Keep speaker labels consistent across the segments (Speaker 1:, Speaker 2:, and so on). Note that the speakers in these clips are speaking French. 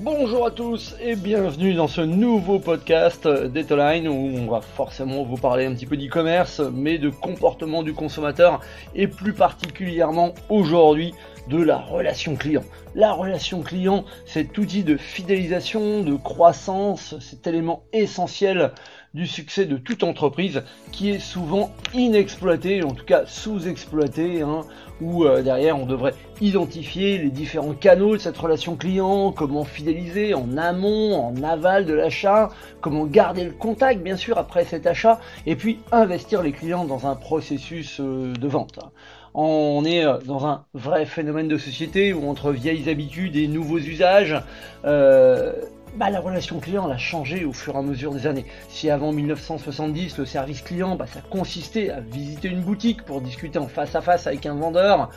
Speaker 1: Bonjour à tous et bienvenue dans ce nouveau podcast d'Etoline où on va forcément vous parler un petit peu d'e-commerce mais de comportement du consommateur et plus particulièrement aujourd'hui de la relation client. La relation client, cet outil de fidélisation, de croissance, cet élément essentiel du succès de toute entreprise qui est souvent inexploité, en tout cas sous-exploité, hein, où euh, derrière on devrait identifier les différents canaux de cette relation client, comment fidéliser en amont, en aval de l'achat, comment garder le contact bien sûr après cet achat, et puis investir les clients dans un processus euh, de vente. On est euh, dans un vrai phénomène de société où entre vieilles habitudes et nouveaux usages, bah, la relation client a changé au fur et à mesure des années. Si avant 1970 le service client, bah, ça consistait à visiter une boutique pour discuter en face à face avec un vendeur,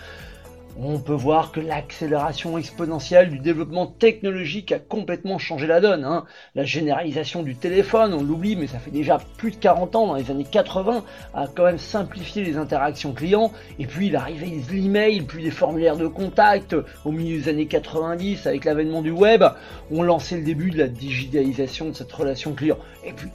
Speaker 1: on peut voir que l'accélération exponentielle du développement technologique a complètement changé la donne. Hein. La généralisation du téléphone, on l'oublie, mais ça fait déjà plus de 40 ans, dans les années 80, a quand même simplifié les interactions clients. Et puis l'arrivée de l'email, puis des formulaires de contact au milieu des années 90 avec l'avènement du web, ont lancé le début de la digitalisation de cette relation client. Et puis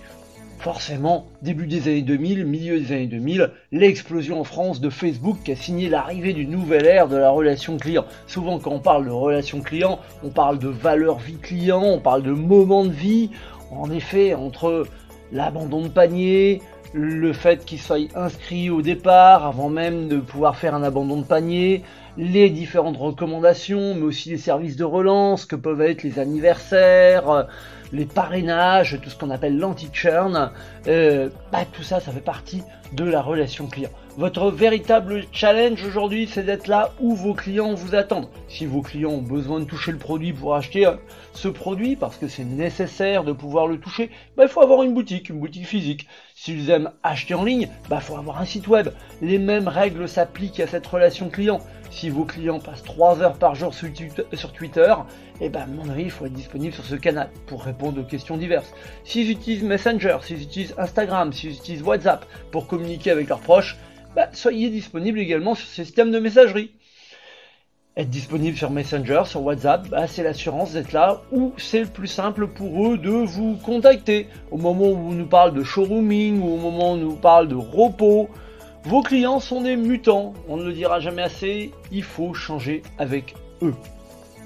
Speaker 1: Forcément, début des années 2000, milieu des années 2000, l'explosion en France de Facebook qui a signé l'arrivée d'une nouvelle ère de la relation client. Souvent quand on parle de relation client, on parle de valeur vie client, on parle de moment de vie. En effet, entre l'abandon de panier, le fait qu'il soit inscrit au départ avant même de pouvoir faire un abandon de panier, les différentes recommandations, mais aussi les services de relance que peuvent être les anniversaires, les parrainages, tout ce qu'on appelle l'anti-churn, euh, bah, tout ça, ça fait partie de la relation client. Votre véritable challenge aujourd'hui, c'est d'être là où vos clients vous attendent. Si vos clients ont besoin de toucher le produit pour acheter euh, ce produit, parce que c'est nécessaire de pouvoir le toucher, bah, il faut avoir une boutique, une boutique physique. S'ils aiment acheter en ligne, il bah, faut avoir un site web. Les mêmes règles s'appliquent à cette relation client. Si vos clients passent 3 heures par jour sur Twitter, et eh ben, à mon avis, il faut être disponible sur ce canal pour répondre aux questions diverses. S'ils utilisent Messenger, s'ils utilisent Instagram, s'ils utilisent WhatsApp pour communiquer avec leurs proches, bah, soyez disponible également sur ces systèmes de messagerie. Être disponible sur Messenger, sur WhatsApp, bah, c'est l'assurance d'être là où c'est le plus simple pour eux de vous contacter. Au moment où on nous parle de showrooming ou au moment où on nous parle de repos, vos clients sont des mutants. On ne le dira jamais assez, il faut changer avec eux.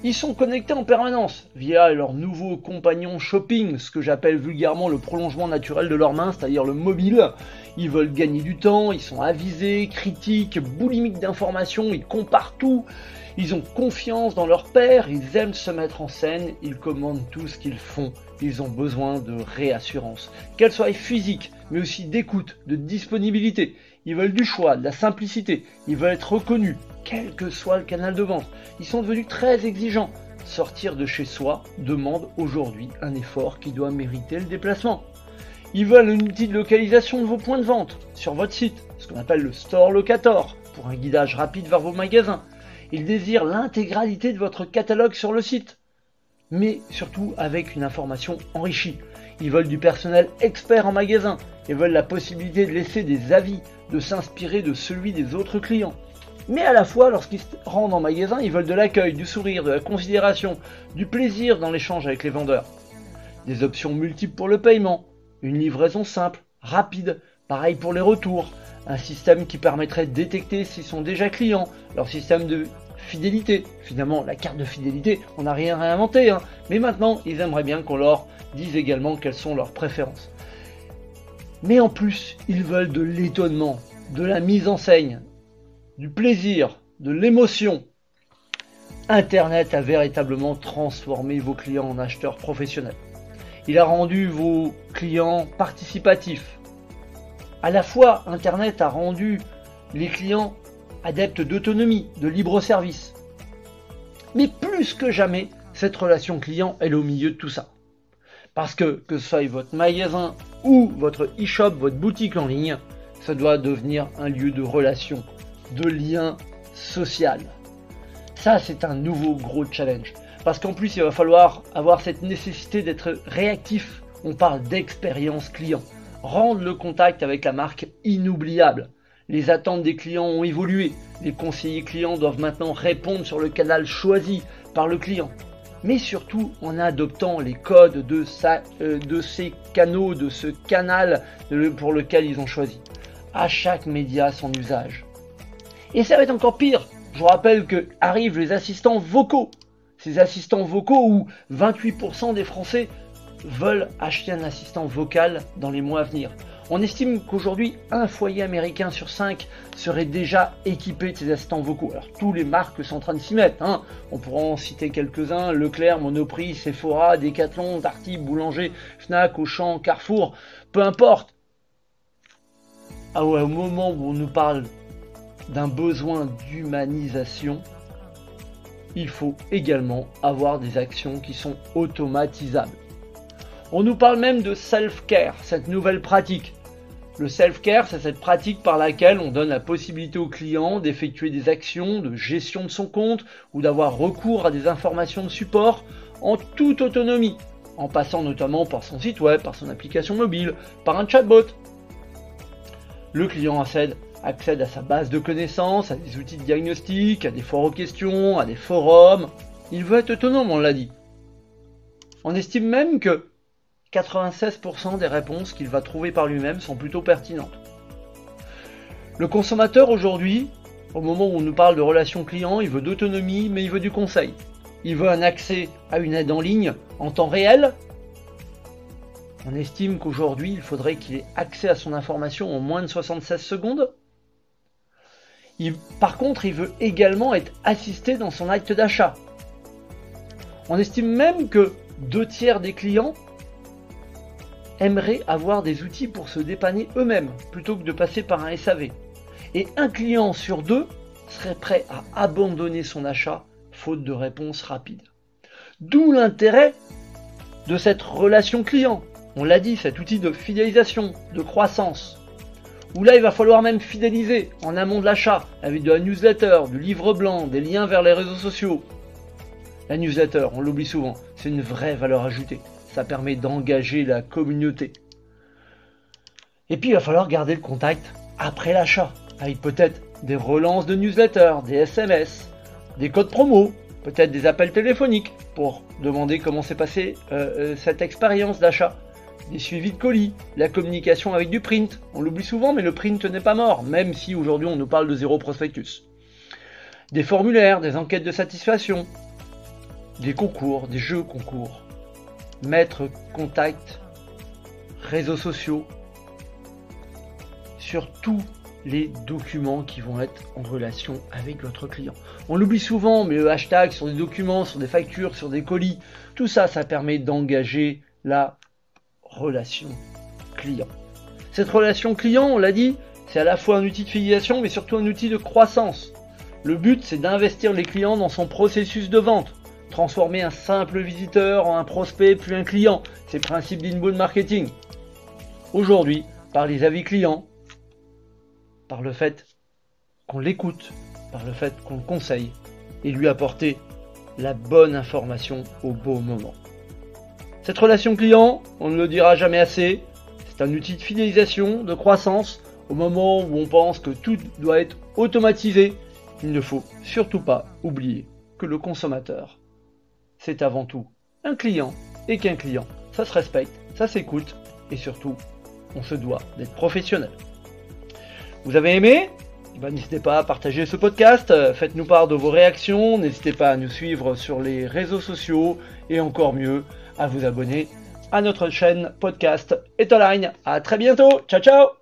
Speaker 1: Ils sont connectés en permanence via leur nouveau compagnon shopping, ce que j'appelle vulgairement le prolongement naturel de leur main, c'est-à-dire le mobile. Ils veulent gagner du temps, ils sont avisés, critiques, boulimiques d'informations, ils comparent tout. Ils ont confiance dans leur père, ils aiment se mettre en scène, ils commandent tout ce qu'ils font. Ils ont besoin de réassurance, qu'elle soit physique, mais aussi d'écoute, de disponibilité. Ils veulent du choix, de la simplicité, ils veulent être reconnus, quel que soit le canal de vente. Ils sont devenus très exigeants. Sortir de chez soi demande aujourd'hui un effort qui doit mériter le déplacement. Ils veulent un outil de localisation de vos points de vente sur votre site, ce qu'on appelle le Store Locator, pour un guidage rapide vers vos magasins. Ils désirent l'intégralité de votre catalogue sur le site, mais surtout avec une information enrichie. Ils veulent du personnel expert en magasin. Ils veulent la possibilité de laisser des avis, de s'inspirer de celui des autres clients. Mais à la fois, lorsqu'ils se rendent en magasin, ils veulent de l'accueil, du sourire, de la considération, du plaisir dans l'échange avec les vendeurs. Des options multiples pour le paiement, une livraison simple, rapide, pareil pour les retours, un système qui permettrait de détecter s'ils sont déjà clients, leur système de fidélité. Finalement, la carte de fidélité, on n'a rien réinventé, hein. mais maintenant, ils aimeraient bien qu'on leur dise également quelles sont leurs préférences. Mais en plus, ils veulent de l'étonnement, de la mise en scène, du plaisir, de l'émotion. Internet a véritablement transformé vos clients en acheteurs professionnels. Il a rendu vos clients participatifs. À la fois, Internet a rendu les clients adeptes d'autonomie, de libre service. Mais plus que jamais, cette relation client est au milieu de tout ça. Parce que que ce soit votre magasin ou votre e-shop, votre boutique en ligne, ça doit devenir un lieu de relation, de lien social. Ça, c'est un nouveau gros challenge. Parce qu'en plus, il va falloir avoir cette nécessité d'être réactif. On parle d'expérience client. Rendre le contact avec la marque inoubliable. Les attentes des clients ont évolué. Les conseillers clients doivent maintenant répondre sur le canal choisi par le client. mais surtout en adoptant les codes de, euh, ces canaux, de ce canal pour lequel ils ont choisi. À chaque média son usage. Et ça va être encore pire. Je vous rappelle que arrivent les assistants vocaux. Ces assistants vocaux où 28% des Français veulent acheter un assistant vocal dans les mois à venir. On estime qu'aujourd'hui, un foyer américain sur cinq serait déjà équipé de ces assistants vocaux. Alors, tous les marques sont en train de s'y mettre. Hein. On pourra en citer quelques-uns Leclerc, Monoprix, Sephora, Decathlon, Darty, Boulanger, Fnac, Auchan, Carrefour, peu importe. Ah ouais, au moment où on nous parle d'un besoin d'humanisation, il faut également avoir des actions qui sont automatisables. On nous parle même de self-care, cette nouvelle pratique. Le self-care, c'est cette pratique par laquelle on donne la possibilité au client d'effectuer des actions de gestion de son compte ou d'avoir recours à des informations de support en toute autonomie, en passant notamment par son site web, par son application mobile, par un chatbot. Le client accède, accède à sa base de connaissances, à des outils de diagnostic, à des foires aux questions, à des forums. Il veut être autonome, on l'a dit. On estime même que 96% des réponses qu'il va trouver par lui-même sont plutôt pertinentes. Le consommateur aujourd'hui, au moment où on nous parle de relations clients, il veut d'autonomie, mais il veut du conseil. Il veut un accès à une aide en ligne en temps réel. On estime qu'aujourd'hui, il faudrait qu'il ait accès à son information en moins de 76 secondes. Par contre, il veut également être assisté dans son acte d'achat. On estime même que deux tiers des clients aimeraient avoir des outils pour se dépanner eux-mêmes plutôt que de passer par un SAV. Et un client sur deux serait prêt à abandonner son achat faute de réponse rapide. D'où l'intérêt de cette relation client. On l'a dit, cet outil de fidélisation, de croissance. Où là, il va falloir même fidéliser en amont de l'achat avec de la newsletter, du livre blanc, des liens vers les réseaux sociaux. La newsletter, on l'oublie souvent, c'est une vraie valeur ajoutée ça permet d'engager la communauté. Et puis il va falloir garder le contact après l'achat, avec peut-être des relances de newsletters, des SMS, des codes promo, peut-être des appels téléphoniques pour demander comment s'est passée euh, euh, cette expérience d'achat, des suivis de colis, la communication avec du print. On l'oublie souvent, mais le print n'est pas mort, même si aujourd'hui on nous parle de zéro prospectus. Des formulaires, des enquêtes de satisfaction, des concours, des jeux concours, mettre contact, réseaux sociaux, sur tous les documents qui vont être en relation avec votre client. On l'oublie souvent, mais le hashtag sur des documents, sur des factures, sur des colis, tout ça, ça permet d'engager la relation client. Cette relation client, on l'a dit, c'est à la fois un outil de fidélisation, mais surtout un outil de croissance. Le but, c'est d'investir les clients dans son processus de vente transformer un simple visiteur en un prospect puis un client. C'est le principe d'inbound marketing. Aujourd'hui, par les avis clients, par le fait qu'on l'écoute, par le fait qu'on le conseille et lui apporter la bonne information au bon moment. Cette relation client, on ne le dira jamais assez, c'est un outil de fidélisation, de croissance. Au moment où on pense que tout doit être automatisé, il ne faut surtout pas oublier que le consommateur c'est avant tout un client et qu'un client, ça se respecte, ça s'écoute et surtout, on se doit d'être professionnel. Vous avez aimé? Ben, N'hésitez pas à partager ce podcast, faites-nous part de vos réactions, n'hésitez pas à nous suivre sur les réseaux sociaux et encore mieux, à vous abonner à notre chaîne podcast Etoline. À très bientôt, ciao ciao